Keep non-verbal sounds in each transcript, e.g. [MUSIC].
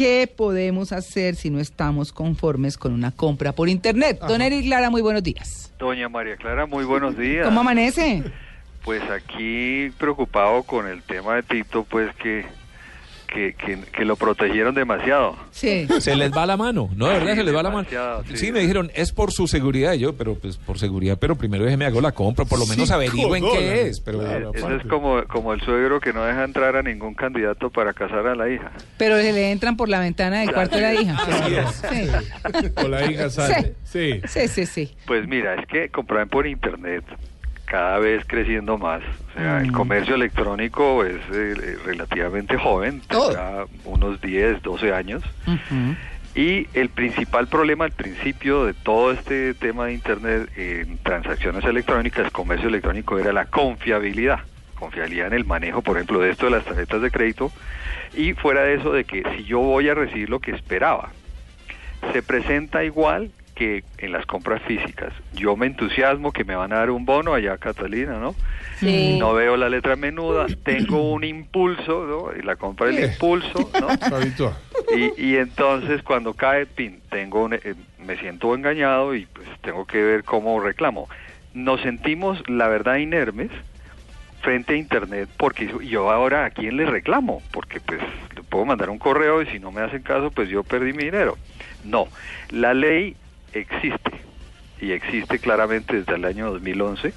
¿qué podemos hacer si no estamos conformes con una compra por internet? Don Eric Lara, muy buenos días. Doña María Clara, muy buenos días. ¿Cómo amanece? Pues aquí preocupado con el tema de Tito, pues que que, que, lo protegieron demasiado. Sí. Se les va la mano, ¿no? De verdad, se les va la mano. Sí. Sí, me dijeron, es por su seguridad. Y yo, pero pues por seguridad, pero primero déjeme hago la compra, por lo menos averigüen qué dólares. es. Pero Eso es como, como el suegro que no deja entrar a ningún candidato para casar a la hija. Pero se le entran por la ventana del cuarto de la hija. Así es. Sí. O la hija sale. Sí. Sí, sí, sí. Pues mira, es que comprar por internet cada vez creciendo más. O sea, el Mm. comercio electrónico es eh, relativamente joven, tendrá unos 10, 12 años. Y el principal problema al principio de todo este tema de Internet en transacciones electrónicas, comercio electrónico, era la confiabilidad. Confiabilidad en el manejo, por ejemplo, de esto de las tarjetas de crédito. Y fuera de eso, de que si yo voy a recibir lo que esperaba, se presenta igual que en las compras físicas. Yo me entusiasmo que me van a dar un bono allá, Catalina, ¿no? Sí. No veo la letra menuda, tengo un impulso, ¿no? Y la compra del impulso, ¿no? [LAUGHS] Y, y entonces cuando cae pin, tengo un- eh, me siento engañado y pues tengo que ver cómo reclamo. Nos sentimos, la verdad, inermes frente a Internet porque yo ahora a quién le reclamo, porque pues le puedo mandar un correo y si no me hacen caso, pues yo perdí mi dinero. No, la ley existe y existe claramente desde el año 2011.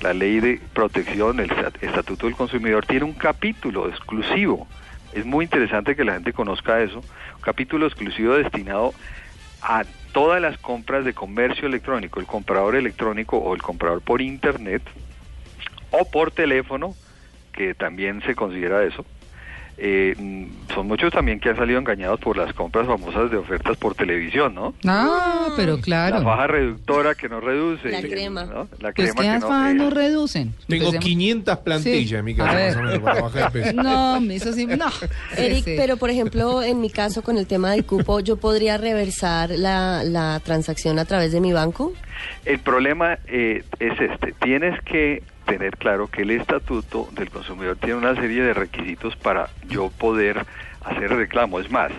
La ley de protección, el Stat- Estatuto del Consumidor, tiene un capítulo exclusivo. Es muy interesante que la gente conozca eso. Capítulo exclusivo destinado a todas las compras de comercio electrónico, el comprador electrónico o el comprador por internet o por teléfono, que también se considera eso. Eh, mm, son muchos también que han salido engañados por las compras famosas de ofertas por televisión, ¿no? Ah, pero La claro. faja reductora que no reduce. La crema. ¿no? La Pues crema que que las fajas no, no reducen. Tengo Empecemos- 500 plantillas Sí. en mi A casa, ver. más o menos, para bajar de peso. No, eso sí, no. Eric, sí. pero por ejemplo, en mi caso con el tema del cupo, ¿yo podría reversar la, la transacción a través de mi banco? El problema eh, es este. Tienes que tener claro que el estatuto del consumidor tiene una serie de requisitos para yo poder hacer reclamo. Es más,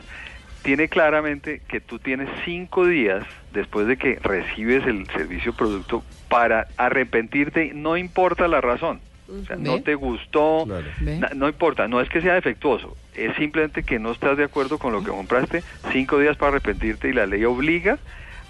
tiene claramente que tú tienes cinco días después de que recibes el servicio o producto para arrepentirte, no importa la razón. O sea, no te gustó, no importa, no es que sea defectuoso, es simplemente que no estás de acuerdo con lo que compraste, cinco días para arrepentirte y la ley obliga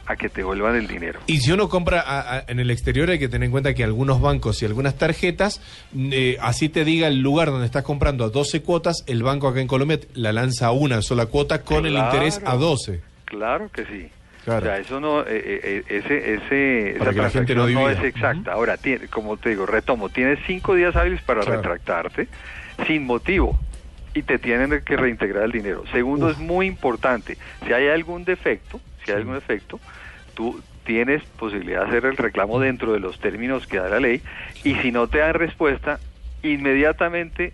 a que te vuelvan el dinero. Y si uno compra a- a- en el exterior hay que tener en cuenta que algunos bancos y algunas tarjetas, eh, así te diga el lugar donde estás comprando a 12 cuotas, el banco acá en Colombia la lanza a una sola cuota con el interés a 12. Claro que sí. Claro. O sea, eso no, eh, eh, ese, ese, Para esa que la gente transacción no no, es exacta. Ahora, tiene, como te digo, retomo, tienes cinco días hábiles para Claro. retractarte sin motivo y te tienen que reintegrar el dinero. Segundo, Uf. es muy importante, si hay algún defecto, si hay algún defecto, tú tienes posibilidad de hacer el reclamo dentro de los términos que da la ley y si no te dan respuesta, inmediatamente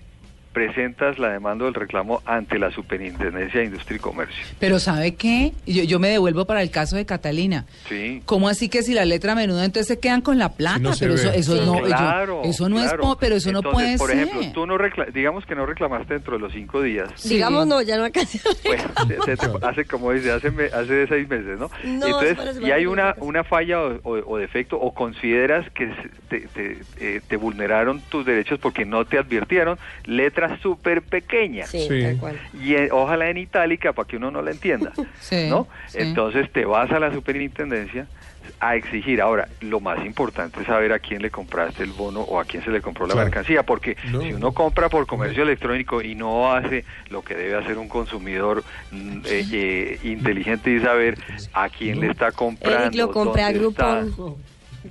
presentas la demanda del reclamo ante la Superintendencia de Industria y Comercio. Pero ¿sabe qué? Yo, yo me devuelvo para el caso de Catalina. Sí. ¿Cómo así que si la letra menuda entonces se quedan con la plata? Si no se pero eso, ve. eso Sí. no, yo- claro, eso no es, claro. pero eso no Entonces, puede por ser. ejemplo, tú no digamos que no reclamaste dentro de los cinco días. Sí. Digamos, no, ya no alcancé. Bueno, se- se te- hace como dice, hace, me- hace seis meses, ¿no? No, Entonces, y hay una, una falla o, o- o defecto, o consideras que te, eh, te vulneraron tus derechos porque no te advirtieron, letra súper pequeña. Sí, Sí. tal cual. Y eh, ojalá en itálica para que uno no la entienda, [LAUGHS] Sí, ¿no? sí. Entonces te vas a la superintendencia a exigir. Ahora, lo más importante es saber a quién le compraste el bono o a quién se le compró la Claro. mercancía, porque No. si uno compra por comercio electrónico y no hace lo que debe hacer un consumidor mm, eh, eh, inteligente y saber a quién le está comprando. Eric, lo compré a. Groupon.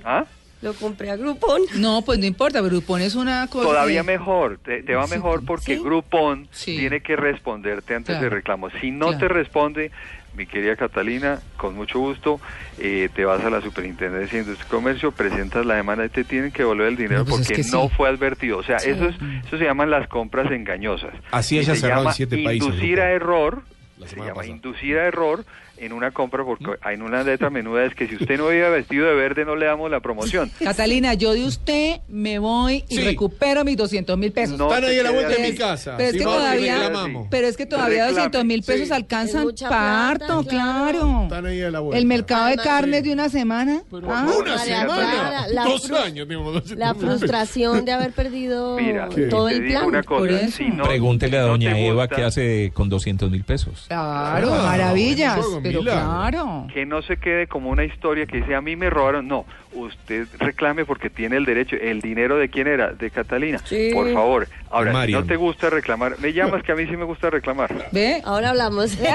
¿Ah? Lo compré a Groupon. No, pues no importa, pero pones una cosa. Todavía mejor, te, te va mejor porque sí. Groupon Sí. tiene que responderte antes Claro. de reclamo. Si no Claro. te responde, mi querida Catalina, con mucho gusto, eh, te vas a la Superintendencia de Industria y Comercio, presentas la demanda y te tienen que devolver el dinero No, pues es porque que no sí. fue advertido. O sea, Sí. eso, es, eso se llaman las compras engañosas. Así haya se cerrado en llama siete países, Inducir Groupon. a error, La se llama pasada. inducir a error en una compra porque hay una letra menuda es que si usted no iba vestido de verde no le damos la promoción. [LAUGHS] Catalina, yo de usted me voy y Sí. recupero mis 200 mil pesos. No Están ahí a la vuelta de mi casa. Pero es que todavía, pero es que todavía Reclame. 200 mil pesos Sí. alcanzan parto, plata, claro. Están ahí a la vuelta. El mercado de Además, carne sí. de una semana. Pero Ah, una María semana. Clara, la Dos años 200 La frustración de haber perdido Mira, todo el plan. una por cosa, eso. si no- Pregúntele a doña Eva qué hace con 200 mil pesos. Claro, Ah, maravillas. Pero milagro. claro. que no se quede como una historia que dice a mí me robaron, no, usted reclame porque tiene el derecho, el dinero de quién era, de Catalina, Sí. por favor. Ahora, no te gusta reclamar, me llamas que a mí sí me gusta reclamar. ¿Ve? Ahora hablamos. [LAUGHS]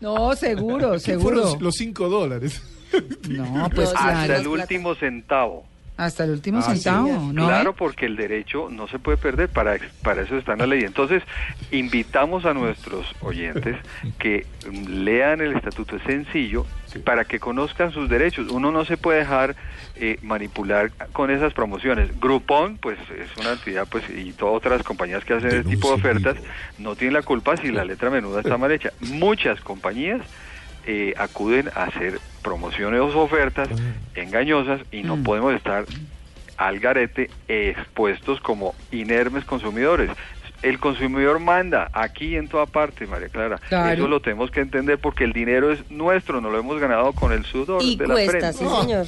No, seguro, ¿Qué seguro. fueron los 5 dólares? No, pues claro. Hasta el último centavo. Hasta el último Ah, sí. centavo, ¿no? Claro, porque el derecho no se puede perder, para, para eso está en la ley. Entonces, invitamos a nuestros oyentes [LAUGHS] que lean el estatuto, es sencillo, para que conozcan sus derechos. Uno no se puede dejar eh, manipular con esas promociones. Groupon, pues es una entidad, pues y todas otras compañías que hacen ese tipo de ofertas, no tienen la culpa si la letra menuda está mal hecha. Muchas compañías eh, acuden a hacer promociones o ofertas engañosas y no Mm. podemos estar al garete expuestos como inermes consumidores. El consumidor manda aquí en toda parte, María Clara. Claro. Eso lo tenemos que entender porque el dinero es nuestro, no lo hemos ganado con el sudor y de la frente. sí, señor.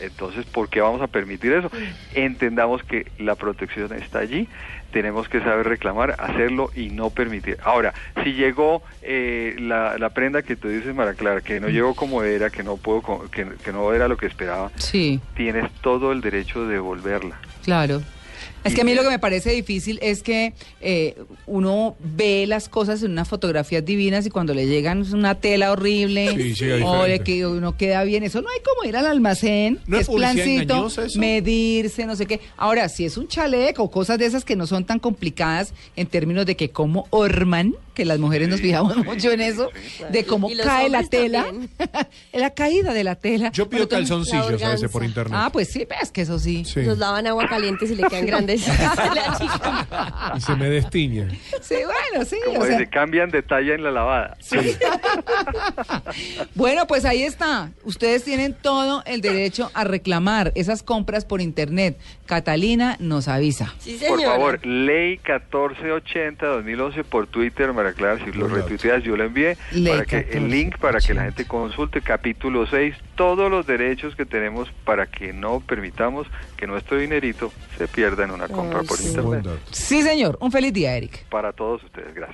Entonces, ¿por qué vamos a permitir eso? Entendamos que la protección está allí, tenemos que saber reclamar, hacerlo y no permitir. Ahora, si llegó eh, la, la prenda que tú dices, Mara Clara, que no llegó como era, que no puedo, que, que no era lo que esperaba, Sí, tienes todo el derecho de devolverla. claro. Es que a mí lo que me parece difícil es que eh, uno ve las cosas en unas fotografías divinas y cuando le llegan es una tela horrible Sí, o diferente. que uno queda bien, eso no hay como ir al almacén, ¿No es plancito, medirse, no sé qué. Ahora, si es un chaleco o cosas de esas que no son tan complicadas en términos de que como orman, que las mujeres nos fijamos sí, [LAUGHS] mucho en eso, sí. de cómo cae la tela, [LAUGHS] la caída de la tela. Yo pido calzoncillos a veces por internet. Ah, pues sí, ves que eso sí. Sí. Los lavan agua caliente y le quedan grandes. [LAUGHS] Y se me destiña. Sí, bueno, sí. Como o sea, dice, cambian de talla en la lavada. bueno, pues ahí está. Ustedes tienen todo el derecho a reclamar esas compras por internet. Catalina nos avisa. Sí, Por favor, ley 1480-2011 por Twitter, María Clara, si lo retuiteas yo lo envié, para que el link para que la 1480. gente consulte capítulo 6, todos los derechos que tenemos para que no permitamos que nuestro dinerito se pierda en una compra Ay, por sí. internet. Sí, señor. Un feliz día, Eric. Para todos ustedes, gracias.